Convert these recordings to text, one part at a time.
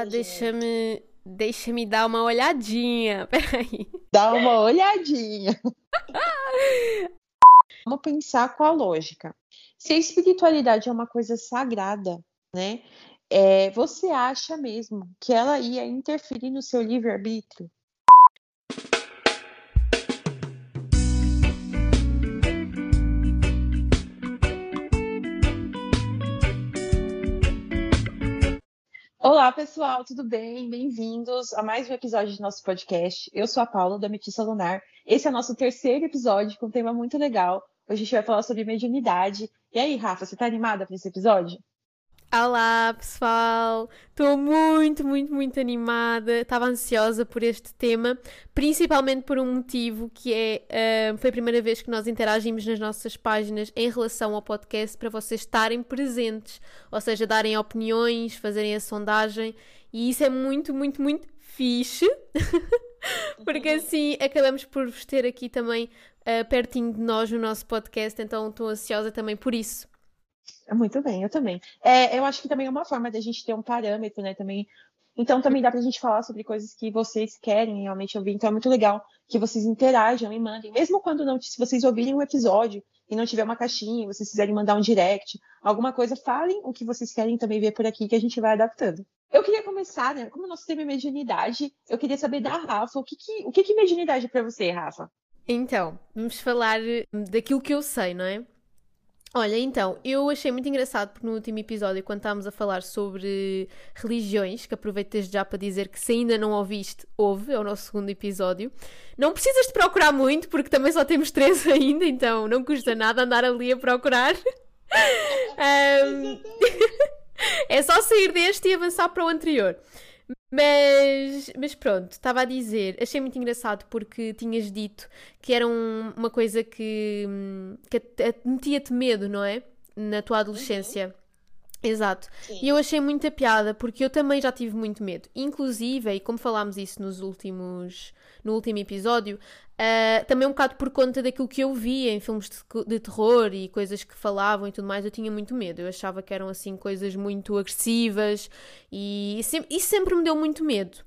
Ah, deixa-me deixa-me dar uma olhadinha. Peraí. Dá uma olhadinha. Vamos pensar com a lógica. Se a espiritualidade é uma coisa sagrada, né? É, você acha mesmo que ela ia interferir no seu livre-arbítrio? Olá, pessoal, tudo bem? Bem-vindos a mais um episódio do nosso podcast. Eu sou a Paula, da Metissa Lunar. Esse é o nosso terceiro episódio com um tema muito legal. Hoje a gente vai falar sobre mediunidade. E aí, Rafa, você tá animada para esse episódio? Olá, pessoal! Estou muito, muito, muito animada. Estava ansiosa por este tema, principalmente por um motivo que é uh, foi a primeira vez que nós interagimos nas nossas páginas em relação ao podcast para vocês estarem presentes, ou seja, darem opiniões, fazerem a sondagem, e isso é muito, muito, muito fixe, porque assim acabamos por vos ter aqui também uh, pertinho de nós no nosso podcast, então estou ansiosa também por isso. Muito bem, eu também. É, eu acho que também é uma forma da gente ter um parâmetro, né? Também. Então também dá pra gente falar sobre coisas que vocês querem realmente ouvir. Então é muito legal que vocês interajam e mandem. Mesmo quando não, se vocês ouvirem um episódio e não tiver uma caixinha, vocês quiserem mandar um direct, alguma coisa, falem o que vocês querem também ver por aqui que a gente vai adaptando. Eu queria começar, né? Como o nosso tema é mediunidade, eu queria saber da Rafa, o que que, o que, que é mediunidade para você, Rafa? Então, vamos falar daquilo que eu sei, não é? Olha, então, eu achei muito engraçado porque no último episódio, quando estávamos a falar sobre religiões, que aproveito desde já para dizer que se ainda não ouviste, ouve, é o nosso segundo episódio. Não precisas de procurar muito, porque também só temos três ainda, então não custa nada andar ali a procurar. um... é só sair deste e avançar para o anterior. Mas, mas pronto, estava a dizer, achei muito engraçado porque tinhas dito que era um, uma coisa que, que metia-te medo, não é? Na tua adolescência. Exato. Sim. E eu achei muita piada porque eu também já tive muito medo. Inclusive, e como falámos isso nos últimos, no último episódio, uh, também um bocado por conta daquilo que eu via em filmes de, de, terror e coisas que falavam e tudo mais, eu tinha muito medo. Eu achava que eram assim coisas muito agressivas e, e sempre, isso sempre me deu muito medo.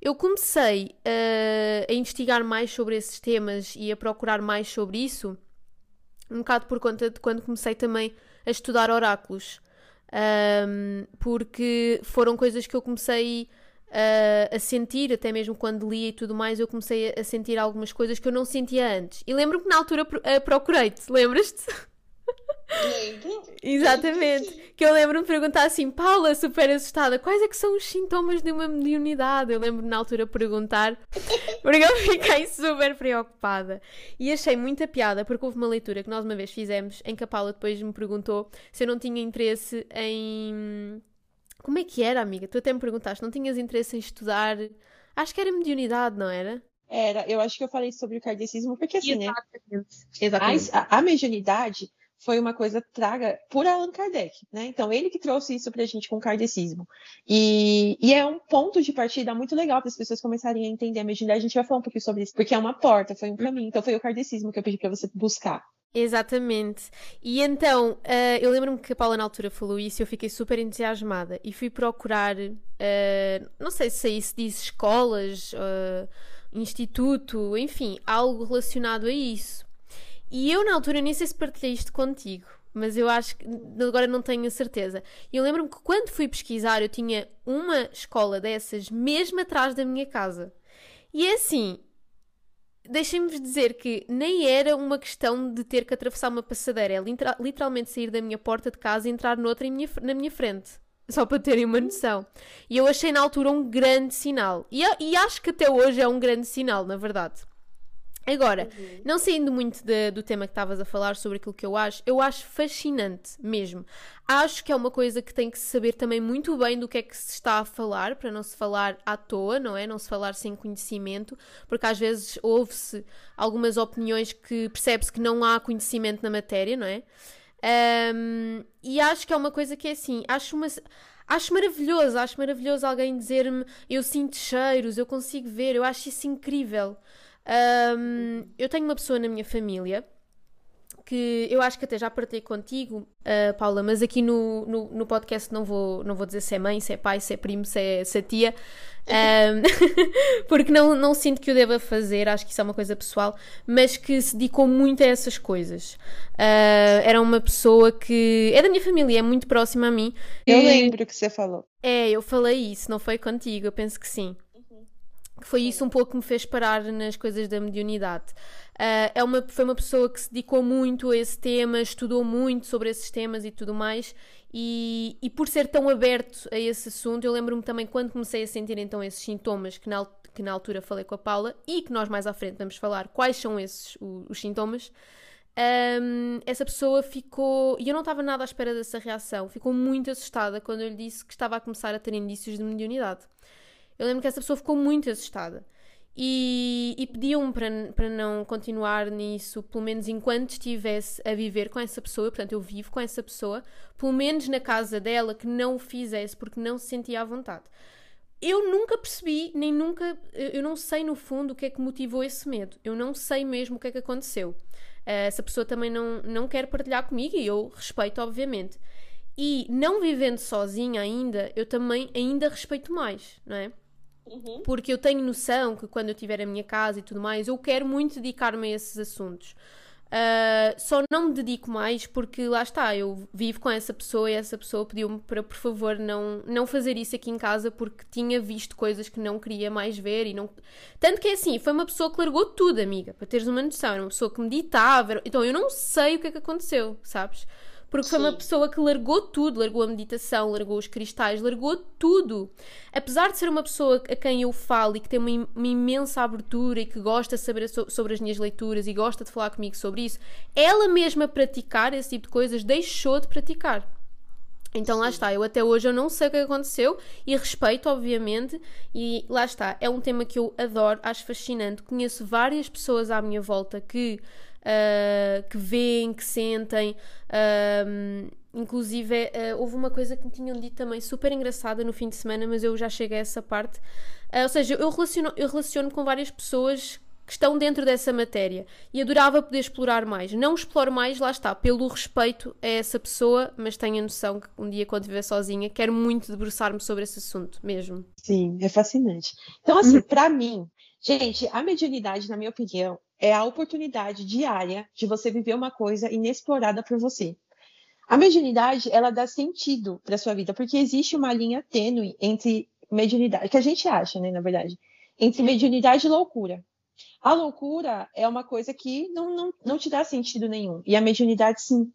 Eu comecei uh, a investigar mais sobre esses temas e a procurar mais sobre isso, um bocado por conta de quando comecei também a estudar oráculos um, porque foram coisas que eu comecei uh, a sentir, até mesmo quando li e tudo mais, eu comecei a sentir algumas coisas que eu não sentia antes. E lembro-me que na altura uh, procurei-te, lembras-te? Lembro. Exatamente. Que eu lembro-me de perguntar assim, Paula, super assustada, quais é que são os sintomas de uma mediunidade? Eu lembro-me na altura perguntar, porque eu fiquei super preocupada. E achei muita piada, porque houve uma leitura que nós uma vez fizemos, em que a Paula depois me perguntou se eu não tinha interesse em... Como é que era, amiga? Tu até me perguntaste, não tinhas interesse em estudar... Acho que era mediunidade, não era? Era, eu acho que eu falei sobre o kardecismo, porque assim, Exatamente. né? Exatamente. A, a mediunidade foi uma coisa traga por Allan Kardec, né? Então, ele que trouxe isso para a gente com o kardecismo. E, e, é um ponto de partida muito legal para as pessoas começarem a entender a mediunidade. A gente vai falar um pouquinho sobre isso, porque é uma porta, foi um caminho. Então, foi o kardecismo que eu pedi para você buscar. Exatamente. E então, uh, eu lembro-me que a Paula na altura falou isso e eu fiquei super entusiasmada e fui procurar, uh, não sei se aí se diz escolas, uh, instituto, enfim, algo relacionado a isso. E eu, na altura, nem sei se partilhei isto contigo, mas eu acho que agora não tenho certeza. Eu lembro-me que quando fui pesquisar, eu tinha uma escola dessas mesmo atrás da minha casa. E é assim, deixem-me dizer que nem era uma questão de ter que atravessar uma passadeira, é literalmente sair da minha porta de casa e entrar noutra na minha frente. Só para terem uma noção. E eu achei na altura um grande sinal. E, e acho que até hoje é um grande sinal, na verdade. Agora, uhum. não saindo muito de, do tema que estavas a falar sobre aquilo que eu acho, eu acho fascinante mesmo. Acho que é uma coisa que tem que se saber também muito bem do que é que se está a falar, para não se falar à toa, não é? Não se falar sem conhecimento, porque às vezes ouve-se algumas opiniões que percebe-se que não há conhecimento na matéria, não é? Um, e acho que é uma coisa que é assim, acho uma. Acho maravilhoso, acho maravilhoso alguém dizer-me eu sinto cheiros, eu consigo ver, eu acho isso incrível. Um, eu tenho uma pessoa na minha família que eu acho que até já partilhei contigo, uh, Paula, mas aqui no, no, no, podcast não vou, não vou dizer se é mãe, se é pai, se é primo, se é, se é tia, um, porque não, não sinto que o deva fazer, acho que isso é uma coisa pessoal, mas que se dedicou muito a essas coisas. Uh, era uma pessoa que é da minha família, é muito próxima a mim. Eu lembro que você falou. É, eu falei isso, não foi contigo, eu penso que sim. Foi isso um pouco que me fez parar nas coisas da mediunidade. Uh, é uma, foi uma pessoa que se dedicou muito a esse tema, estudou muito sobre esses temas e tudo mais, e, e por ser tão aberto a esse assunto, eu lembro-me também quando comecei a sentir então esses sintomas que na, que na altura falei com a Paula e que nós mais à frente vamos falar quais são esses os sintomas. Um, essa pessoa ficou, e eu não estava nada à espera dessa reação, ficou muito assustada quando eu lhe disse que estava a começar a ter indícios de mediunidade. Eu lembro que essa pessoa ficou muito assustada. E, e pediam-me para, para não continuar nisso, pelo menos enquanto estivesse a viver com essa pessoa, portanto eu vivo com essa pessoa, pelo menos na casa dela, que não o fizesse porque não se sentia à vontade. Eu nunca percebi, nem nunca, eu não sei no fundo o que é que motivou esse medo, eu não sei mesmo o que é que aconteceu. Eh, essa pessoa também não, não quer partilhar comigo e eu respeito, obviamente. E não vivendo sozinha ainda, eu também ainda respeito mais, não é? Uhum. Porque eu tenho noção que quando eu tiver a minha casa e tudo mais, eu quero muito dedicar-me a esses assuntos. Uh, só não me dedico mais porque lá está, eu vivo com essa pessoa e essa pessoa pediu-me para por favor não, não fazer isso aqui em casa porque tinha visto coisas que não queria mais ver e não. Tanto que é assim, foi uma pessoa que largou tudo, amiga, para teres uma noção, era uma pessoa que meditava, então eu não sei o que é que aconteceu, sabes? Porque foi uma pessoa que largou tudo, largou a meditação, largou os cristais, largou tudo. Apesar de ser uma pessoa a quem eu falo e que tem uma, uma imensa abertura e que gosta de saber so, sobre as minhas leituras e gosta de falar comigo sobre isso, ela mesma praticar esse tipo de coisas deixou de praticar. Então lá está, eu até hoje eu não sei o que aconteceu e respeito, obviamente, e lá está, é um tema que eu adoro, acho fascinante. Conheço várias pessoas à minha volta que uh, que veem, que sentem. Uh, inclusive, uh, houve uma coisa que me tinham dito também super engraçada no fim de semana, mas eu já cheguei a essa parte. ou seja, eu relaciono, eu relaciono com várias pessoas que estão dentro dessa matéria e adorava poder explorar mais. Não exploro mais, lá está, pelo respeito a essa pessoa, mas tenho a noção que um dia, quando estiver sozinha, quero muito debruçar-me sobre esse assunto mesmo. Sim, é fascinante. Então, assim, uhum. para mim, gente, a mediunidade, na minha opinião, é a oportunidade diária de você viver uma coisa inexplorada por você. A mediunidade, ela dá sentido para sua vida, porque existe uma linha tênue entre mediunidade, que a gente acha, né, na verdade, entre mediunidade e loucura. A loucura é uma coisa que não, não, não te dá sentido nenhum, e a mediunidade sim,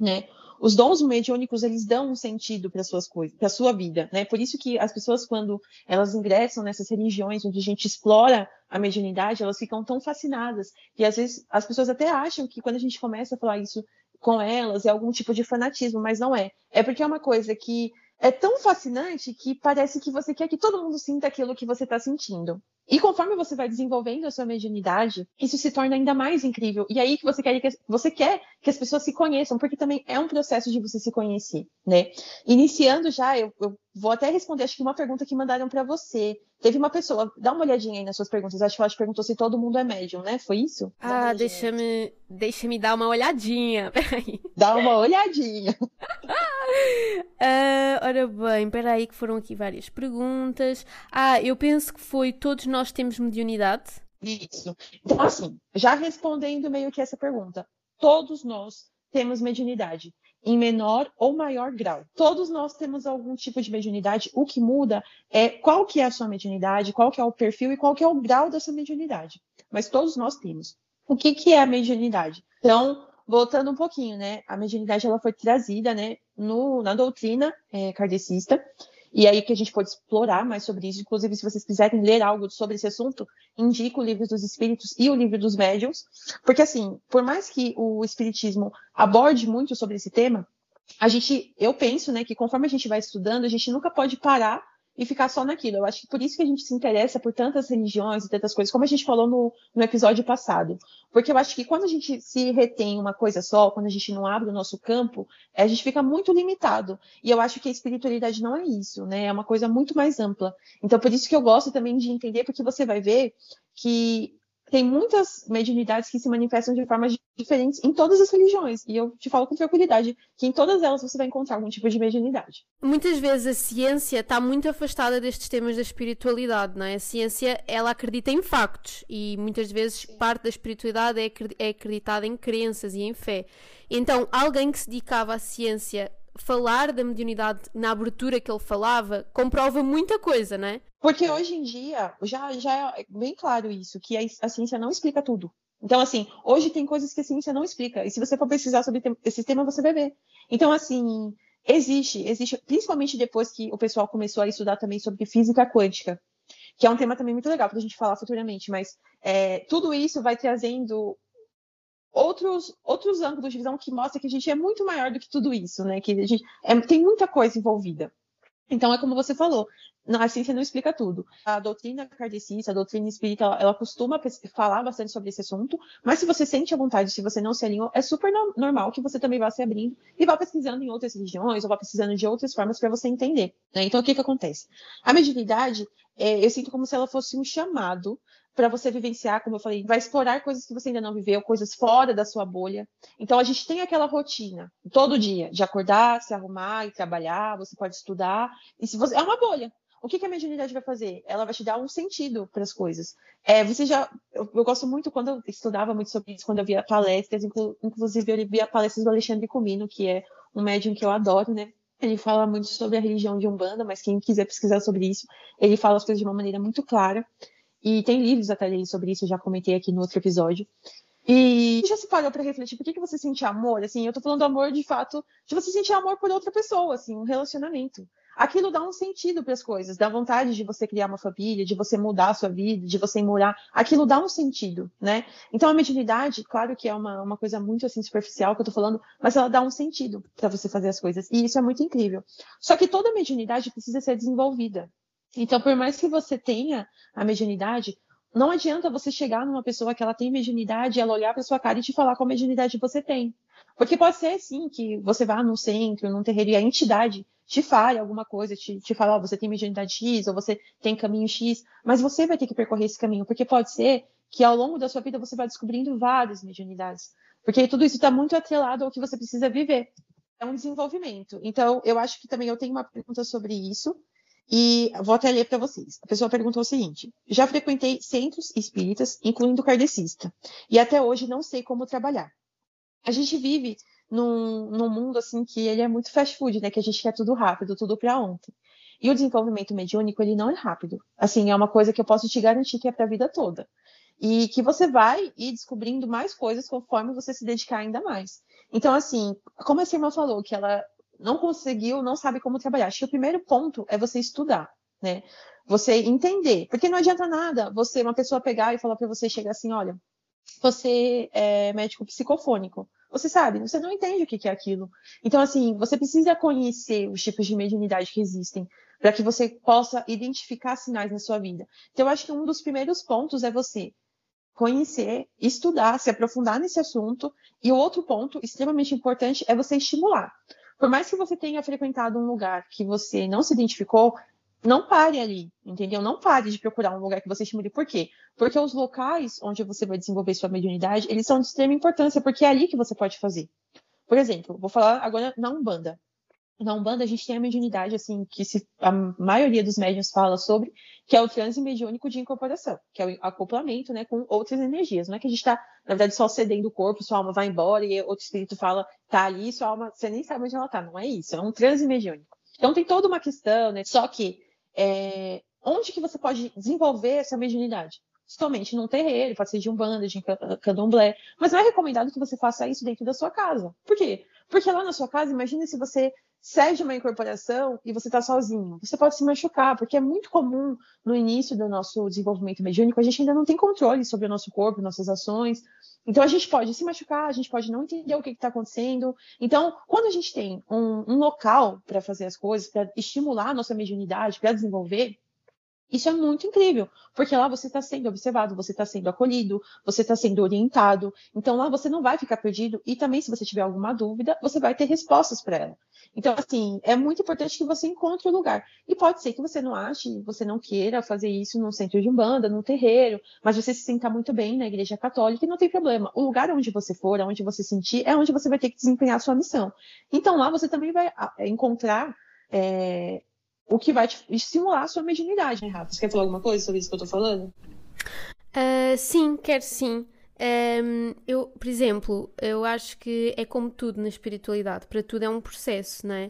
né? Os dons mediúnicos eles dão um sentido para suas coisas, para sua vida, né? Por isso que as pessoas quando elas ingressam nessas religiões onde a gente explora a mediunidade, elas ficam tão fascinadas e às vezes as pessoas até acham que quando a gente começa a falar isso com elas é algum tipo de fanatismo, mas não é. É porque é uma coisa que é tão fascinante que parece que você quer que todo mundo sinta aquilo que você está sentindo. E conforme você vai desenvolvendo a sua mediunidade, isso se torna ainda mais incrível. E aí que você quer que você quer que as pessoas se conheçam, porque também é um processo de você se conhecer, né? Iniciando já, eu, eu vou até responder acho que uma pergunta que mandaram para você. Teve uma pessoa, dá uma olhadinha aí nas suas perguntas. Acho que ela te perguntou se todo mundo é médium, né? Foi isso? Ah, deixa-me deixa -me dar uma olhadinha. Peraí. Dá uma olhadinha. uh, ora bem, peraí, que foram aqui várias perguntas. Ah, eu penso que foi todos nós temos mediunidade? Isso. Então, assim, já respondendo meio que essa pergunta, todos nós temos mediunidade, em menor ou maior grau. Todos nós temos algum tipo de mediunidade. O que muda é qual que é a sua mediunidade, qual que é o perfil e qual que é o grau dessa mediunidade. Mas todos nós temos. O que, que é a mediunidade? Então, voltando um pouquinho, né? A mediunidade ela foi trazida, né, no, na doutrina é, kardecista e aí que a gente pode explorar mais sobre isso. Inclusive, se vocês quiserem ler algo sobre esse assunto, indico o livro dos Espíritos e o livro dos Médiuns, porque assim, por mais que o Espiritismo aborde muito sobre esse tema, a gente, eu penso, né, que conforme a gente vai estudando, a gente nunca pode parar e ficar só naquilo. Eu acho que por isso que a gente se interessa por tantas religiões e tantas coisas, como a gente falou no, no episódio passado. Porque eu acho que quando a gente se retém uma coisa só, quando a gente não abre o nosso campo, a gente fica muito limitado. E eu acho que a espiritualidade não é isso, né? É uma coisa muito mais ampla. Então, por isso que eu gosto também de entender, porque você vai ver que tem muitas mediunidades que se manifestam de formas diferentes em todas as religiões. E eu te falo com tranquilidade que em todas elas você vai encontrar algum tipo de mediunidade. Muitas vezes a ciência está muito afastada destes temas da espiritualidade, não é? A ciência, ela acredita em factos e muitas vezes parte da espiritualidade é, é acreditada em crenças e em fé. Então, alguém que se dedicava à ciência falar da mediunidade na abertura que ele falava comprova muita coisa, não é? Porque hoje em dia já, já é bem claro isso, que a, a ciência não explica tudo. Então, assim, hoje tem coisas que a ciência não explica. E se você for pesquisar sobre esse tema, você vai ver. Então, assim, existe, existe, principalmente depois que o pessoal começou a estudar também sobre física quântica, que é um tema também muito legal para a gente falar futuramente, mas é, tudo isso vai trazendo outros, outros ângulos de visão que mostram que a gente é muito maior do que tudo isso, né? Que a gente é, tem muita coisa envolvida. Então, é como você falou, a ciência não explica tudo. A doutrina kardecista, a doutrina espírita, ela, ela, costuma falar bastante sobre esse assunto, mas se você sente a vontade, se você não se alinhou, é super no normal que você também vá se abrindo e vá pesquisando em outras religiões, ou vá pesquisando de outras formas para você entender. Né? Então, o que, que acontece? A mediunidade, é, eu sinto como se ela fosse um chamado para você vivenciar, como eu falei, vai explorar coisas que você ainda não viveu, coisas fora da sua bolha. Então a gente tem aquela rotina todo dia de acordar, se arrumar e trabalhar, você pode estudar. E se você é uma bolha. O que, que a mediunidade vai fazer? Ela vai te dar um sentido para as coisas. É, você já, eu, eu, gosto muito quando eu estudava muito sobre isso, quando eu via palestras, inclu, inclusive eu via palestras do Alexandre Comino, que é um médium que eu adoro, né? Ele fala muito sobre a religião de Umbanda, mas quem quiser pesquisar sobre isso, ele fala as coisas de uma maneira muito clara. E tem livros até dele sobre isso, eu já comentei aqui no outro episódio. E já se parou para refletir por que, que você sente amor? Assim, eu tô falando amor de fato, de você sentir amor por outra pessoa, assim, um relacionamento. Aquilo dá um sentido para as coisas, dá vontade de você criar uma família, de você mudar a sua vida, de você morar. Aquilo dá um sentido, né? Então a mediunidade, claro que é uma, uma coisa muito assim superficial que eu tô falando, mas ela dá um sentido para você fazer as coisas. E isso é muito incrível. Só que toda mediunidade precisa ser desenvolvida. Então, por mais que você tenha a mediunidade, não adianta você chegar numa pessoa que ela tem mediunidade, ela olhar para sua cara e te falar qual mediunidade você tem. Porque pode ser, sim, que você vá no centro, num terreiro, e a entidade te fale alguma coisa, te, te fala, oh, você tem mediunidade X, ou você tem caminho X, mas você vai ter que percorrer esse caminho, porque pode ser que ao longo da sua vida você vá descobrindo várias mediunidades. Porque tudo isso está muito atrelado ao que você precisa viver. É um desenvolvimento. Então, eu acho que também eu tenho uma pergunta sobre isso, e vou até ler para vocês. A pessoa perguntou o seguinte: já frequentei centros espíritas, incluindo kardecista, e até hoje não sei como trabalhar. A gente vive num, num mundo assim que ele é muito fast food, né? Que a gente quer tudo rápido, tudo para ontem. E o desenvolvimento mediúnico, ele não é rápido. Assim, é uma coisa que eu posso te garantir que é para a vida toda. E que você vai ir descobrindo mais coisas conforme você se dedicar ainda mais. Então, assim, como a irmã falou, que ela não conseguiu, não sabe como trabalhar. Acho que o primeiro ponto é você estudar, né? Você entender, porque não adianta nada você, uma pessoa pegar e falar para você chegar assim, olha, você é médico psicofônico. Você sabe, você não entende o que é aquilo. Então, assim, você precisa conhecer os tipos de mediunidade que existem para que você possa identificar sinais na sua vida. Então, eu acho que um dos primeiros pontos é você conhecer, estudar, se aprofundar nesse assunto. E o outro ponto extremamente importante é você estimular. Por mais que você tenha frequentado um lugar que você não se identificou, não pare ali, entendeu? Não pare de procurar um lugar que você estimule. Por quê? Porque os locais onde você vai desenvolver sua mediunidade, eles são de extrema importância, porque é ali que você pode fazer. Por exemplo, vou falar agora na Umbanda na Umbanda a gente tem a mediunidade, assim, que se, a maioria dos médiuns fala sobre, que é o transe mediúnico de incorporação, que é o acoplamento, né, com outras energias. Não é que a gente está, na verdade, só cedendo o corpo, sua alma vai embora e outro espírito fala, tá ali, sua alma, você nem sabe onde ela tá. Não é isso, é um transe mediúnico. Então tem toda uma questão, né, só que é, onde que você pode desenvolver essa mediunidade? Somente num terreiro, pode ser de umbanda, de candomblé, mas não é recomendado que você faça isso dentro da sua casa. Por quê? Porque lá na sua casa, imagine se você cede uma incorporação e você está sozinho. Você pode se machucar, porque é muito comum no início do nosso desenvolvimento mediúnico, a gente ainda não tem controle sobre o nosso corpo, nossas ações. Então a gente pode se machucar, a gente pode não entender o que está acontecendo. Então, quando a gente tem um, um local para fazer as coisas, para estimular a nossa mediunidade, para desenvolver, Isso é muito incrível, porque lá você está sendo observado, você está sendo acolhido, você está sendo orientado. Então lá você não vai ficar perdido e também se você tiver alguma dúvida, você vai ter respostas para ela. Então assim é muito importante que você encontre o lugar. E pode ser que você não ache, você não queira fazer isso num centro de umbanda, num terreiro, mas você se sinta muito bem na igreja católica e não tem problema. O lugar onde você for, onde você sentir, é onde você vai ter que desempenhar a sua missão. Então lá você também vai ah, encontrar é, o que vai estimular a sua mediunidade, né, Rafa? Você quer falar alguma coisa sobre isso que eu tô falando? Uh, sim, quero sim. Um, eu, por exemplo, eu acho que é como tudo na espiritualidade, para tudo é um processo, não é?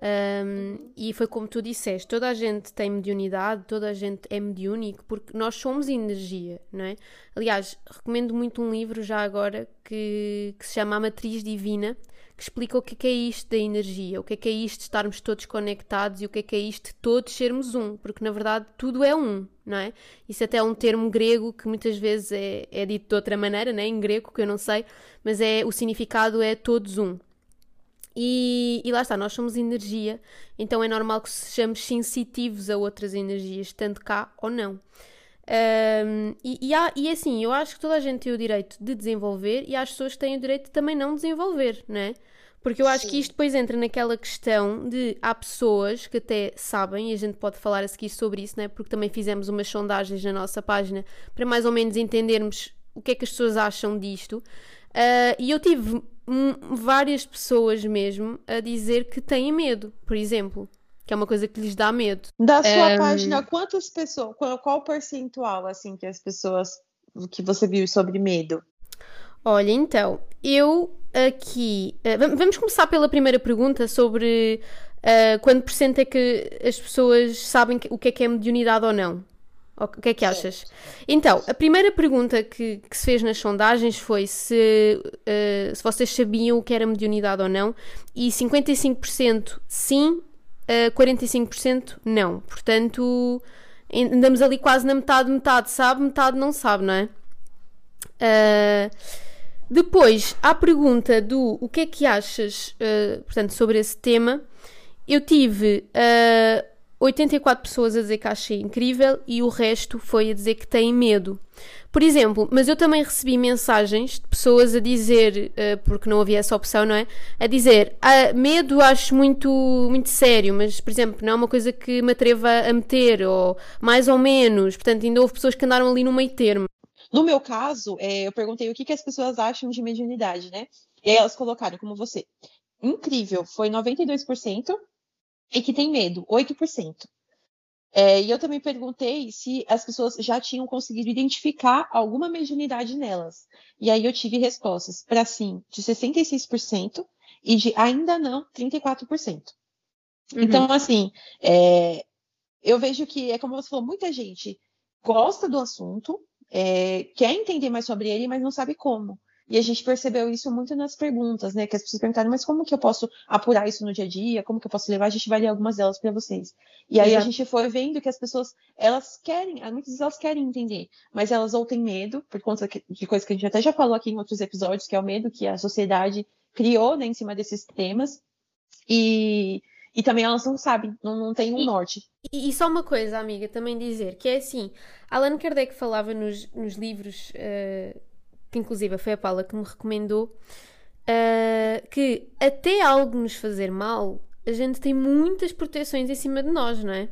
Um, e foi como tu disseste, toda a gente tem mediunidade, toda a gente é mediúnico, porque nós somos energia, não é? Aliás, recomendo muito um livro já agora que, que se chama A Matriz Divina, que explica o que é, que é isto da energia, o que é, que é isto de estarmos todos conectados e o que é, que é isto de todos sermos um, porque na verdade tudo é um, não é? Isso até é um termo grego que muitas vezes é, é dito de outra maneira, né? em grego, que eu não sei, mas é o significado é todos um. E, e, lá está, nós somos energia, então é normal que sejamos sensitivos a outras energias, tanto cá ou não. Um, e, e, há, e assim, eu acho que toda a gente tem o direito de desenvolver e há as pessoas que têm o direito de também não desenvolver, não é? Porque eu acho Sim. que isto depois entra naquela questão de há pessoas que até sabem, e a gente pode falar a seguir sobre isso, né? porque também fizemos umas sondagens na nossa página para mais ou menos entendermos o que é que as pessoas acham disto. Uh, e eu tive várias pessoas mesmo a dizer que têm medo, por exemplo, que é uma coisa que lhes dá medo. Da sua um... página, quantas pessoas, qual, qual o percentual assim que as pessoas que você viu sobre medo? Olha, então, eu aqui. Uh, vamos começar pela primeira pergunta sobre uh, quanto por cento é que as pessoas sabem o que é que é mediunidade ou não. O que é que achas? Então, a primeira pergunta que, que se fez nas sondagens foi se, uh, se vocês sabiam o que era mediunidade ou não, e 55% sim, uh, 45% não. Portanto, andamos ali quase na metade, metade sabe, metade não sabe, não é? Uh, depois, à pergunta do o que é que achas, uh, portanto, sobre esse tema, eu tive 84 pessoas a dizer que achei incrível e o resto foi a dizer que têm medo. Por exemplo, mas eu também recebi mensagens de pessoas a dizer, uh, porque não havia essa opção, não é? A dizer, ah, medo acho muito, muito sério, mas, por exemplo, não é uma coisa que me atreva a meter, ou mais ou menos. Portanto, ainda houve pessoas que andaram ali no meio termo. No meu caso, é, eu perguntei o que, que as pessoas acham de mediunidade, né? E aí elas colocaram como você. Incrível, foi 92% e que tem medo, 8%. É, e eu também perguntei se as pessoas já tinham conseguido identificar alguma mediunidade nelas. E aí eu tive respostas para sim, de 66% e de ainda não, 34%. Uhum. Então, assim, é, eu vejo que é como você falou, muita gente gosta do assunto, é, quer entender mais sobre ele, mas não sabe como. E a gente percebeu isso muito nas perguntas, né? Que as pessoas perguntaram, mas como que eu posso apurar isso no dia a dia? Como que eu posso levar? A gente vai ler algumas delas para vocês. E aí a gente foi vendo que as pessoas, elas querem, muitas vezes elas querem entender, mas elas ou têm medo, por conta de coisas que a gente até já falou aqui em outros episódios, que é o medo que a sociedade criou, né, em cima desses temas. E, e também elas não sabem, não, não têm um norte. E, e, só uma coisa, amiga, também dizer, que é assim, Allan Kardec falava nos, nos livros uh, que inclusive foi a Paula que me recomendou, uh, que até algo nos fazer mal, a gente tem muitas proteções em cima de nós, não é?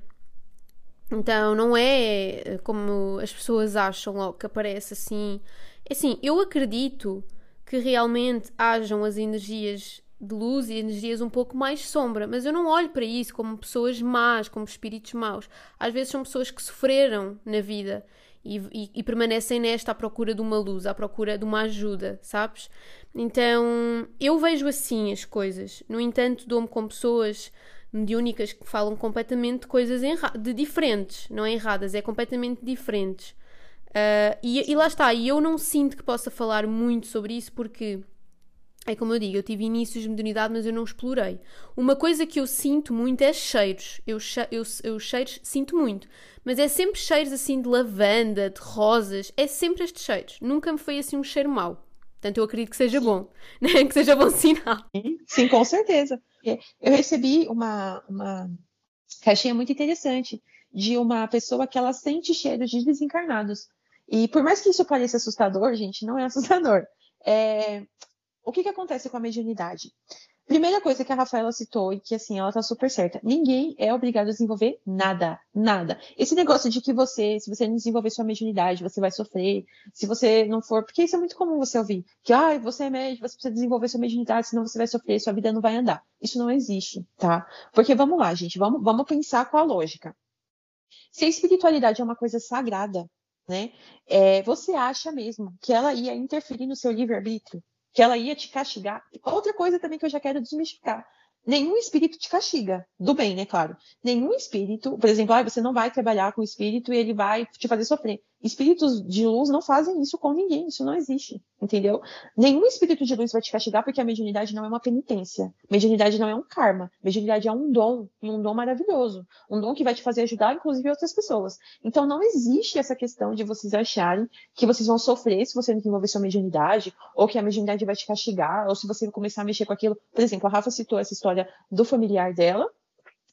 Então não é como as pessoas acham logo que aparece assim. É assim, eu acredito que realmente hajam as energias de luz e energias um pouco mais sombra, mas eu não olho para isso como pessoas más, como espíritos maus. Às vezes são pessoas que sofreram na vida e, e, permanecem nesta à procura de uma luz, à procura de uma ajuda, sabes? Então eu vejo assim as coisas. No entanto, dou-me com pessoas mediúnicas que falam completamente de coisas de diferentes, não é erradas, é completamente diferentes. Uh, e, e lá está, e eu não sinto que possa falar muito sobre isso porque é como eu digo, eu tive inícios de modernidade, mas eu não explorei. Uma coisa que eu sinto muito é cheiros. Eu, eu, eu cheiros sinto muito. Mas é sempre cheiros assim de lavanda, de rosas. É sempre estes cheiros. Nunca me foi assim um cheiro mau. Portanto, eu acredito que seja bom. Né? Que seja bom sinal. Sim, com certeza. É, eu recebi uma, uma caixinha muito interessante de uma pessoa que ela sente cheiro de desencarnados. E por mais que isso pareça assustador, gente, não é assustador. É... O que, que acontece com a mediunidade? Primeira coisa que a Rafaela citou e que assim, ela tá super certa. Ninguém é obrigado a desenvolver nada, nada. Esse negócio de que você, se você não desenvolver sua mediunidade, você vai sofrer. Se você não for, porque isso é muito comum você ouvir, que ah, você é médico, você precisa desenvolver sua mediunidade, senão você vai sofrer, sua vida não vai andar. Isso não existe, tá? Porque vamos lá, gente, vamos, vamos pensar com a lógica. Se a espiritualidade é uma coisa sagrada, né? É, você acha mesmo que ela ia interferir no seu livre-arbítrio? Que ela ia te castigar. Outra coisa também que eu já quero desmistificar. Nenhum espírito te castiga. Do bem, né, claro. Nenhum espírito, por exemplo, ah, você não vai trabalhar com o espírito e ele vai te fazer sofrer. Espíritos de luz não fazem isso com ninguém, isso não existe, entendeu? Nenhum espírito de luz vai te castigar porque a mediunidade não é uma penitência. Mediunidade não é um karma. Mediunidade é um dom, e um dom maravilhoso. Um dom que vai te fazer ajudar, inclusive, outras pessoas. Então não existe essa questão de vocês acharem que vocês vão sofrer se você não desenvolver sua mediunidade, ou que a mediunidade vai te castigar, ou se você começar a mexer com aquilo. Por exemplo, a Rafa citou essa história do familiar dela,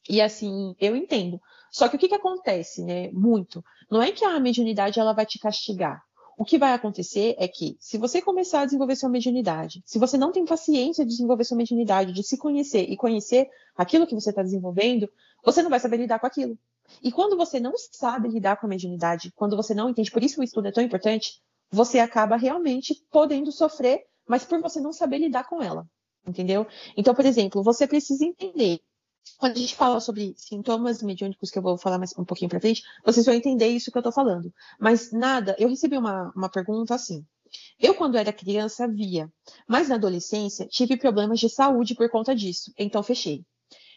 e assim, eu entendo. Só que o que, que acontece, né? Muito. Não é que a mediunidade ela vai te castigar. O que vai acontecer é que, se você começar a desenvolver sua mediunidade, se você não tem paciência de desenvolver sua mediunidade, de se conhecer e conhecer aquilo que você está desenvolvendo, você não vai saber lidar com aquilo. E quando você não sabe lidar com a mediunidade, quando você não entende, por isso o estudo é tão importante, você acaba realmente podendo sofrer, mas por você não saber lidar com ela. Entendeu? Então, por exemplo, você precisa entender quando a gente fala sobre sintomas mediúnicos, que eu vou falar mais um pouquinho para frente, vocês vão entender isso que eu estou falando. Mas nada, eu recebi uma, uma pergunta assim. Eu, quando era criança, via, mas na adolescência tive problemas de saúde por conta disso, então fechei.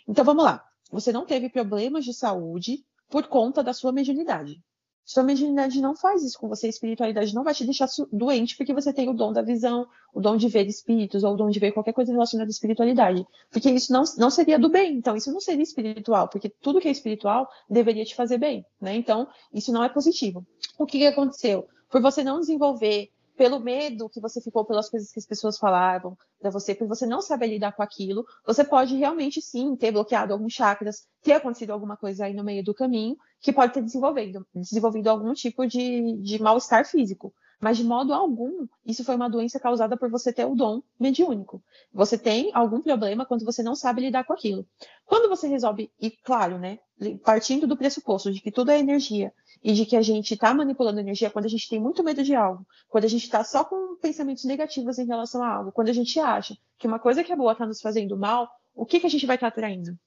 Então vamos lá. Você não teve problemas de saúde por conta da sua mediunidade. Sua mediunidade não faz isso com você, a espiritualidade não vai te deixar doente porque você tem o dom da visão, o dom de ver espíritos ou o dom de ver qualquer coisa relacionada à espiritualidade. Porque isso não, não seria do bem, então isso não seria espiritual, porque tudo que é espiritual deveria te fazer bem, né? Então, isso não é positivo. O que, que aconteceu? Por você não desenvolver pelo medo que você ficou pelas coisas que as pessoas falavam para você, por você não saber lidar com aquilo, você pode realmente sim ter bloqueado alguns chakras, ter acontecido alguma coisa aí no meio do caminho que pode ter desenvolvido, desenvolvido algum tipo de, de mal-estar físico. Mas de modo algum, isso foi uma doença causada por você ter o dom mediúnico. Você tem algum problema quando você não sabe lidar com aquilo. Quando você resolve, e claro, né, partindo do pressuposto de que tudo é energia e de que a gente está manipulando energia quando a gente tem muito medo de algo, quando a gente está só com pensamentos negativos em relação a algo, quando a gente acha que uma coisa que é boa está nos fazendo mal, o que, que a gente vai estar tá atraindo?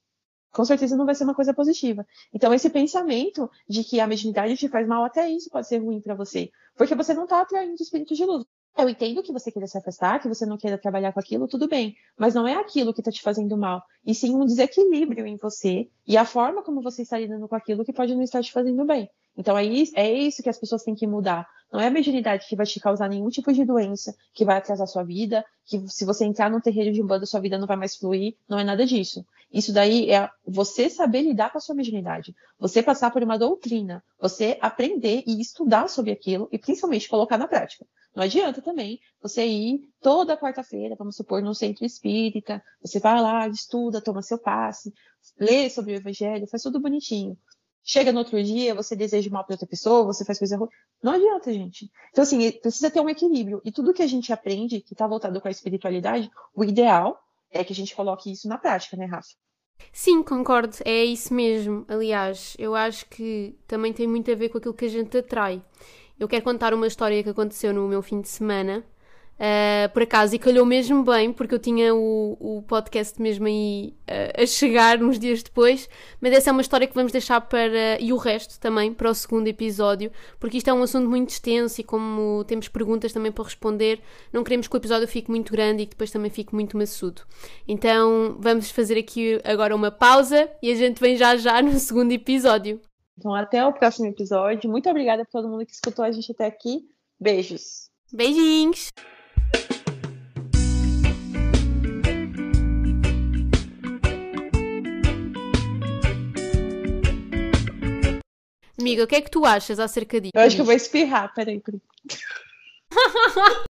Com certeza não vai ser uma coisa positiva. Então, esse pensamento de que a mediunidade te faz mal, até isso pode ser ruim para você. Porque você não está atraindo espíritos de luz. Eu entendo que você queira se afastar, que você não queira trabalhar com aquilo, tudo bem. Mas não é aquilo que está te fazendo mal. E sim um desequilíbrio em você e a forma como você está lidando com aquilo que pode não estar te fazendo bem. Então é isso, é isso que as pessoas têm que mudar. Não é a mediunidade que vai te causar nenhum tipo de doença, que vai atrasar sua vida, que se você entrar num terreiro de umbanda, sua vida não vai mais fluir. Não é nada disso. Isso daí é você saber lidar com a sua mediunidade. Você passar por uma doutrina, você aprender e estudar sobre aquilo e principalmente colocar na prática. Não adianta também você ir toda quarta-feira, vamos supor, num centro espírita, você vai lá, estuda, toma seu passe, lê sobre o evangelho, faz tudo bonitinho. Chega no outro dia, você deseja mal para outra pessoa, você faz coisa ruim. Não adianta, gente. Então, assim, precisa ter um equilíbrio. E tudo que a gente aprende, que está voltado com a espiritualidade, o ideal é que a gente coloque isso na prática, né, Rafa? Sim, concordo, é isso mesmo. Aliás, eu acho que também tem muito a ver com aquilo que a gente atrai. Eu quero contar uma história que aconteceu no meu fim de semana Uh, por acaso, e calhou mesmo bem, porque eu tinha o, o podcast mesmo aí uh, a chegar uns dias depois, mas essa é uma história que vamos deixar para. e o resto também, para o segundo episódio, porque isto é um assunto muito extenso e como temos perguntas também para responder, não queremos que o episódio fique muito grande e que depois também fique muito maçudo. Então vamos fazer aqui agora uma pausa e a gente vem já já no segundo episódio. Então, até o próximo episódio. Muito obrigada por todo mundo que escutou a gente até aqui. Beijos. Beijinhos! Amiga, o que é que tu achas acerca disso? Eu acho que eu vou espirrar, peraí. peraí.